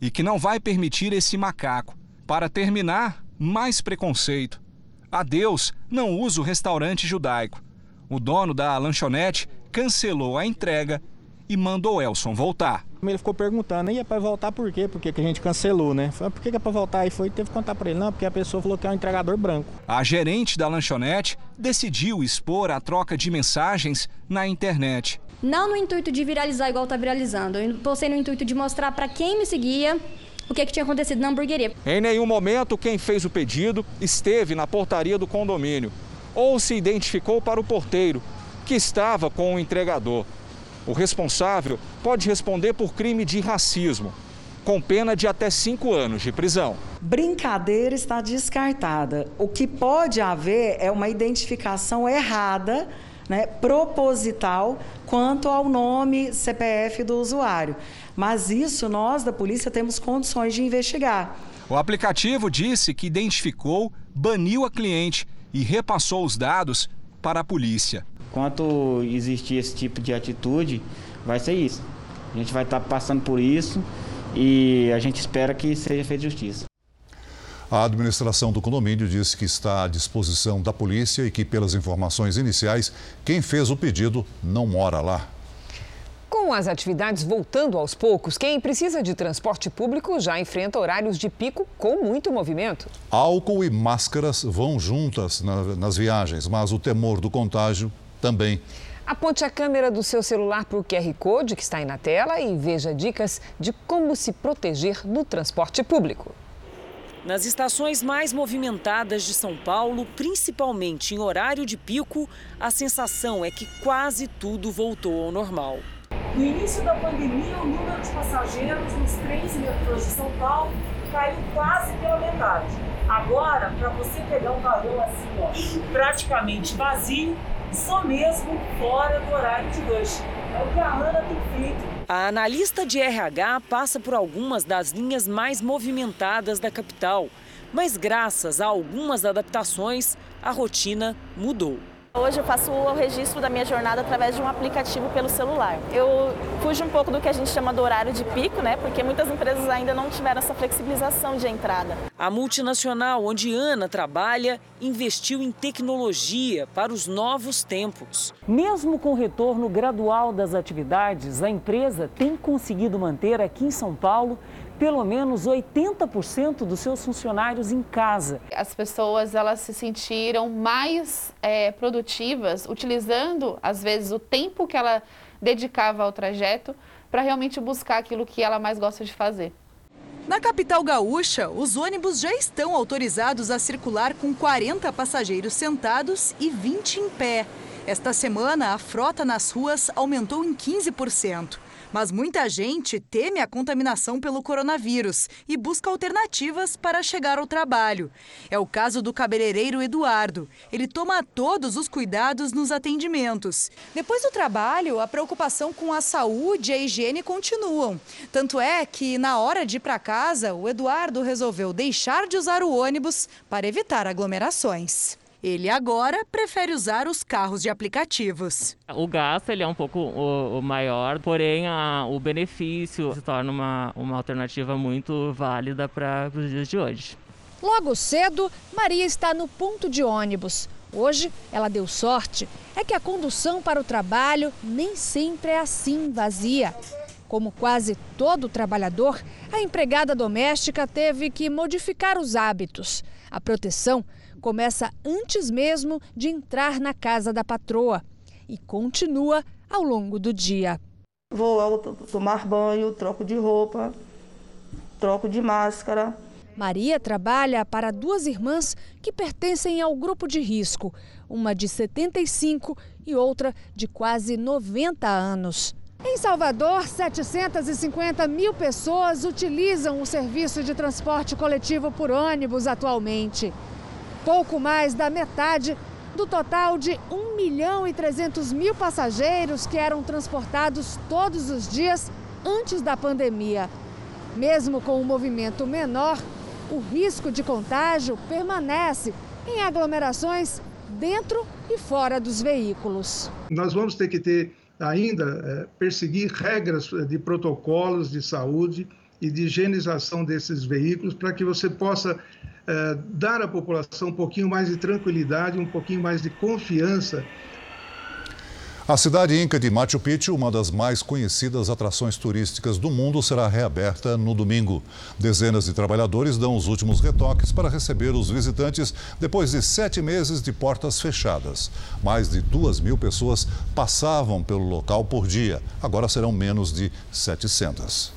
[SPEAKER 33] e que não vai permitir esse macaco. Para terminar, mais preconceito. Adeus, não uso restaurante judaico. O dono da lanchonete cancelou a entrega e mandou Elson voltar.
[SPEAKER 55] Ele ficou perguntando, e é para voltar por quê? Porque que a gente cancelou, né? Falei, por que é para voltar? E foi, teve que contar para ele, não, porque a pessoa falou que é um entregador branco.
[SPEAKER 33] A gerente da lanchonete decidiu expor a troca de mensagens na internet.
[SPEAKER 56] Não no intuito de viralizar igual tá viralizando, eu postei no intuito de mostrar para quem me seguia o que, que tinha acontecido na hamburgueria.
[SPEAKER 33] Em nenhum momento quem fez o pedido esteve na portaria do condomínio ou se identificou para o porteiro, que estava com o entregador. O responsável pode responder por crime de racismo, com pena de até cinco anos de prisão.
[SPEAKER 57] Brincadeira está descartada. O que pode haver é uma identificação errada, né, proposital, quanto ao nome CPF do usuário. Mas isso nós da polícia temos condições de investigar.
[SPEAKER 33] O aplicativo disse que identificou, baniu a cliente e repassou os dados para a polícia.
[SPEAKER 54] Enquanto existir esse tipo de atitude, vai ser isso. A gente vai estar passando por isso e a gente espera que seja feita justiça.
[SPEAKER 2] A administração do condomínio disse que está à disposição da polícia e que, pelas informações iniciais, quem fez o pedido não mora lá.
[SPEAKER 3] Com as atividades voltando aos poucos, quem precisa de transporte público já enfrenta horários de pico com muito movimento.
[SPEAKER 2] Álcool e máscaras vão juntas nas viagens, mas o temor do contágio também.
[SPEAKER 3] Aponte a câmera do seu celular para o QR Code que está aí na tela e veja dicas de como se proteger no transporte público.
[SPEAKER 16] Nas estações mais movimentadas de São Paulo, principalmente em horário de pico, a sensação é que quase tudo voltou ao normal.
[SPEAKER 58] No início da pandemia, o número de passageiros nos trens e metrôs de São Paulo caiu quase pela metade. Agora, para você pegar um vagão assim, ó, praticamente vazio, só mesmo fora do horário de rush. É o que a Ana tem feito.
[SPEAKER 16] A analista de RH passa por algumas das linhas mais movimentadas da capital, mas graças a algumas adaptações, a rotina mudou.
[SPEAKER 59] Hoje eu faço o registro da minha jornada através de um aplicativo pelo celular. Eu fujo um pouco do que a gente chama do horário de pico, né? Porque muitas empresas ainda não tiveram essa flexibilização de entrada.
[SPEAKER 16] A multinacional onde Ana trabalha investiu em tecnologia para os novos tempos. Mesmo com o retorno gradual das atividades, a empresa tem conseguido manter aqui em São Paulo pelo menos 80% dos seus funcionários em casa.
[SPEAKER 60] As pessoas elas se sentiram mais é, produtivas, utilizando às vezes o tempo que ela dedicava ao trajeto para realmente buscar aquilo que ela mais gosta de fazer.
[SPEAKER 46] Na capital gaúcha, os ônibus já estão autorizados a circular com 40 passageiros sentados e 20 em pé. Esta semana, a frota nas ruas aumentou em 15%. Mas muita gente teme a contaminação pelo coronavírus e busca alternativas para chegar ao trabalho. É o caso do cabeleireiro Eduardo. Ele toma todos os cuidados nos atendimentos. Depois do trabalho, a preocupação com a saúde e a higiene continuam. Tanto é que, na hora de ir para casa, o Eduardo resolveu deixar de usar o ônibus para evitar aglomerações. Ele agora prefere usar os carros de aplicativos.
[SPEAKER 61] O gasto ele é um pouco o, o maior, porém a, o benefício se torna uma, uma alternativa muito válida para os dias de hoje.
[SPEAKER 57] Logo cedo, Maria está no ponto de ônibus. Hoje, ela deu sorte. É que a condução para o trabalho nem sempre é assim vazia. Como quase todo trabalhador, a empregada doméstica teve que modificar os hábitos. A proteção começa antes mesmo de entrar na casa da patroa e continua ao longo do dia.
[SPEAKER 62] Vou tomar banho, troco de roupa, troco de máscara.
[SPEAKER 57] Maria trabalha para duas irmãs que pertencem ao grupo de risco, uma de 75 e outra de quase 90 anos. Em Salvador, 750 mil pessoas utilizam o serviço de transporte coletivo por ônibus atualmente. Pouco mais da metade do total de 1 milhão e 300 mil passageiros que eram transportados todos os dias antes da pandemia. Mesmo com o um movimento menor, o risco de contágio permanece em aglomerações dentro e fora dos veículos.
[SPEAKER 54] Nós vamos ter que ter ainda é, perseguir regras de protocolos de saúde e de higienização desses veículos para que você possa é, dar à população um pouquinho mais de tranquilidade, um pouquinho mais de confiança
[SPEAKER 2] a cidade inca de Machu Picchu, uma das mais conhecidas atrações turísticas do mundo, será reaberta no domingo. Dezenas de trabalhadores dão os últimos retoques para receber os visitantes depois de sete meses de portas fechadas. Mais de duas mil pessoas passavam pelo local por dia. Agora serão menos de 700.